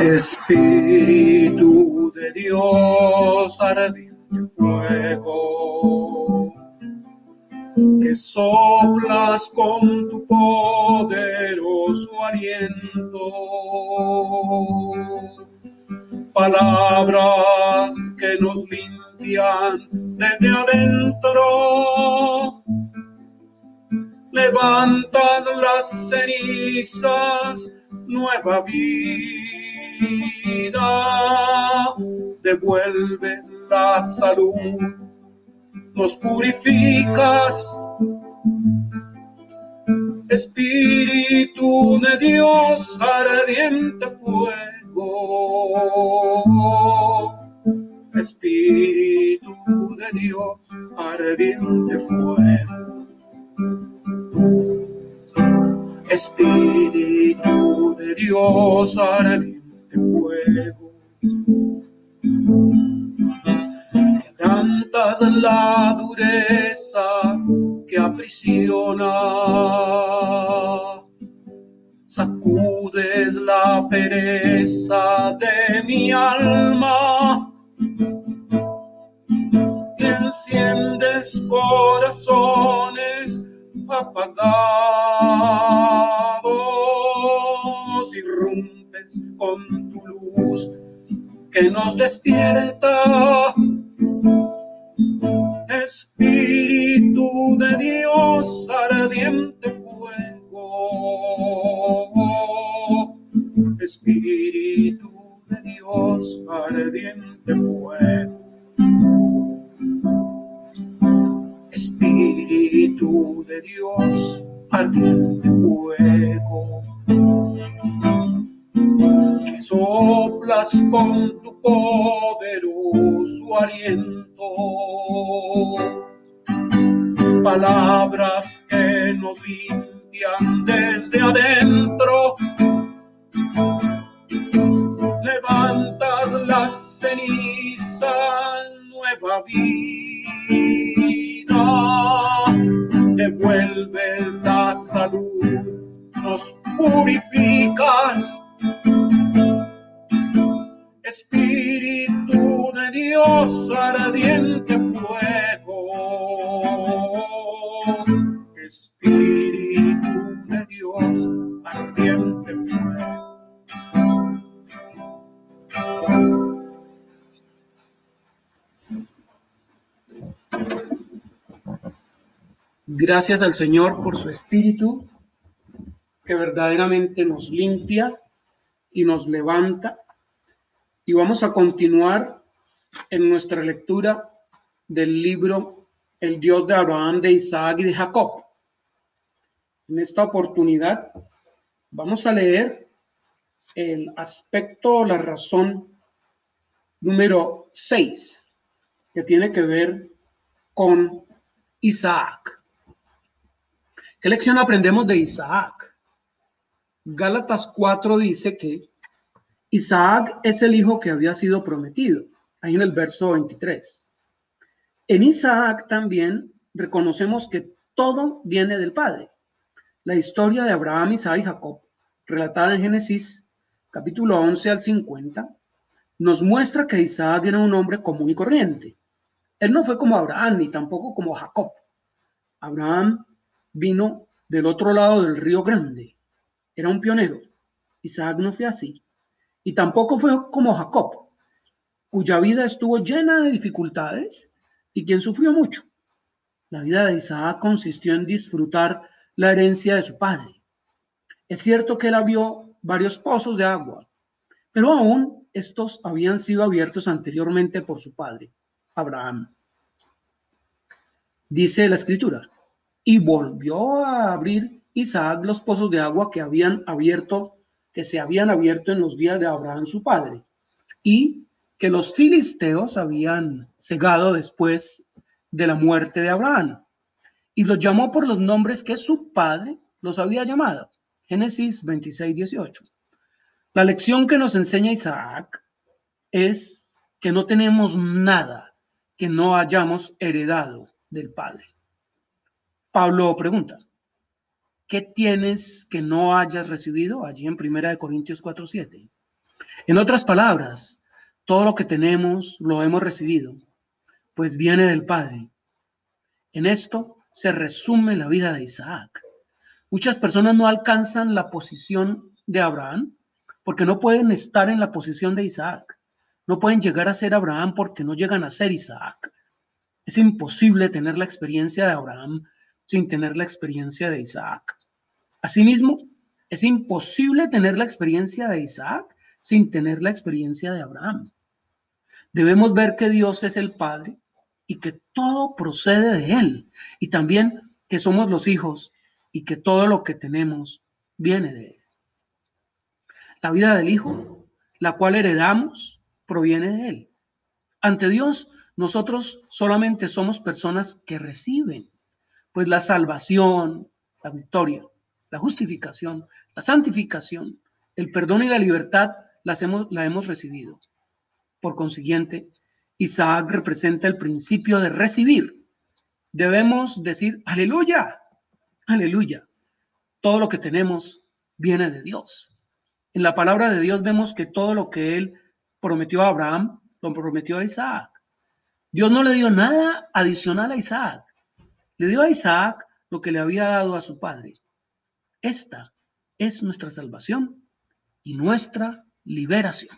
Espíritu de Dios, ardiente fuego, que soplas con tu poderoso aliento. Palabras que nos limpian desde adentro. Levantan las cenizas, nueva vida devuelves la salud, nos purificas. Espíritu de Dios, ardiente fuego. Espíritu de Dios, ardiente fuego. Espíritu de Dios, ardiente fuego. Quebrantas la dureza que aprisiona. Sacudes la pereza de mi alma. Y enciendes corazones apagados y rumbo con tu luz que nos despierta. Espíritu de Dios, ardiente fuego. Espíritu de Dios, ardiente fuego. Espíritu de Dios, ardiente fuego soplas con tu poderoso aliento. Palabras que nos limpian desde adentro. Levantas las cenizas, nueva vida. Devuelve la salud, nos purificas Espíritu de Dios, ardiente fuego. Espíritu de Dios, ardiente fuego. Gracias al Señor por su Espíritu que verdaderamente nos limpia y nos levanta y vamos a continuar en nuestra lectura del libro El Dios de Abraham, de Isaac y de Jacob. En esta oportunidad vamos a leer el aspecto, la razón número 6, que tiene que ver con Isaac. ¿Qué lección aprendemos de Isaac? Gálatas 4 dice que Isaac es el hijo que había sido prometido, ahí en el verso 23. En Isaac también reconocemos que todo viene del Padre. La historia de Abraham, Isaac y Jacob, relatada en Génesis capítulo 11 al 50, nos muestra que Isaac era un hombre común y corriente. Él no fue como Abraham ni tampoco como Jacob. Abraham vino del otro lado del río Grande. Era un pionero. Isaac no fue así. Y tampoco fue como Jacob, cuya vida estuvo llena de dificultades y quien sufrió mucho. La vida de Isaac consistió en disfrutar la herencia de su padre. Es cierto que él vio varios pozos de agua, pero aún estos habían sido abiertos anteriormente por su padre, Abraham. Dice la escritura, y volvió a abrir Isaac los pozos de agua que habían abierto que se habían abierto en los días de Abraham su padre y que los filisteos habían cegado después de la muerte de Abraham y los llamó por los nombres que su padre los había llamado. Génesis 26, 18. La lección que nos enseña Isaac es que no tenemos nada que no hayamos heredado del Padre. Pablo pregunta, ¿qué tienes que no hayas recibido? Allí en 1 Corintios 4:7. En otras palabras, todo lo que tenemos lo hemos recibido, pues viene del Padre. En esto se resume la vida de Isaac. Muchas personas no alcanzan la posición de Abraham porque no pueden estar en la posición de Isaac. No pueden llegar a ser Abraham porque no llegan a ser Isaac. Es imposible tener la experiencia de Abraham sin tener la experiencia de Isaac. Asimismo, es imposible tener la experiencia de Isaac sin tener la experiencia de Abraham. Debemos ver que Dios es el Padre y que todo procede de Él, y también que somos los hijos y que todo lo que tenemos viene de Él. La vida del Hijo, la cual heredamos, proviene de Él. Ante Dios, nosotros solamente somos personas que reciben, pues la salvación, la victoria, la justificación, la santificación, el perdón y la libertad las hemos, la hemos recibido. Por consiguiente, Isaac representa el principio de recibir. Debemos decir, aleluya, aleluya. Todo lo que tenemos viene de Dios. En la palabra de Dios vemos que todo lo que él prometió a Abraham, lo prometió a Isaac. Dios no le dio nada adicional a Isaac. Le dio a Isaac lo que le había dado a su padre. Esta es nuestra salvación y nuestra liberación.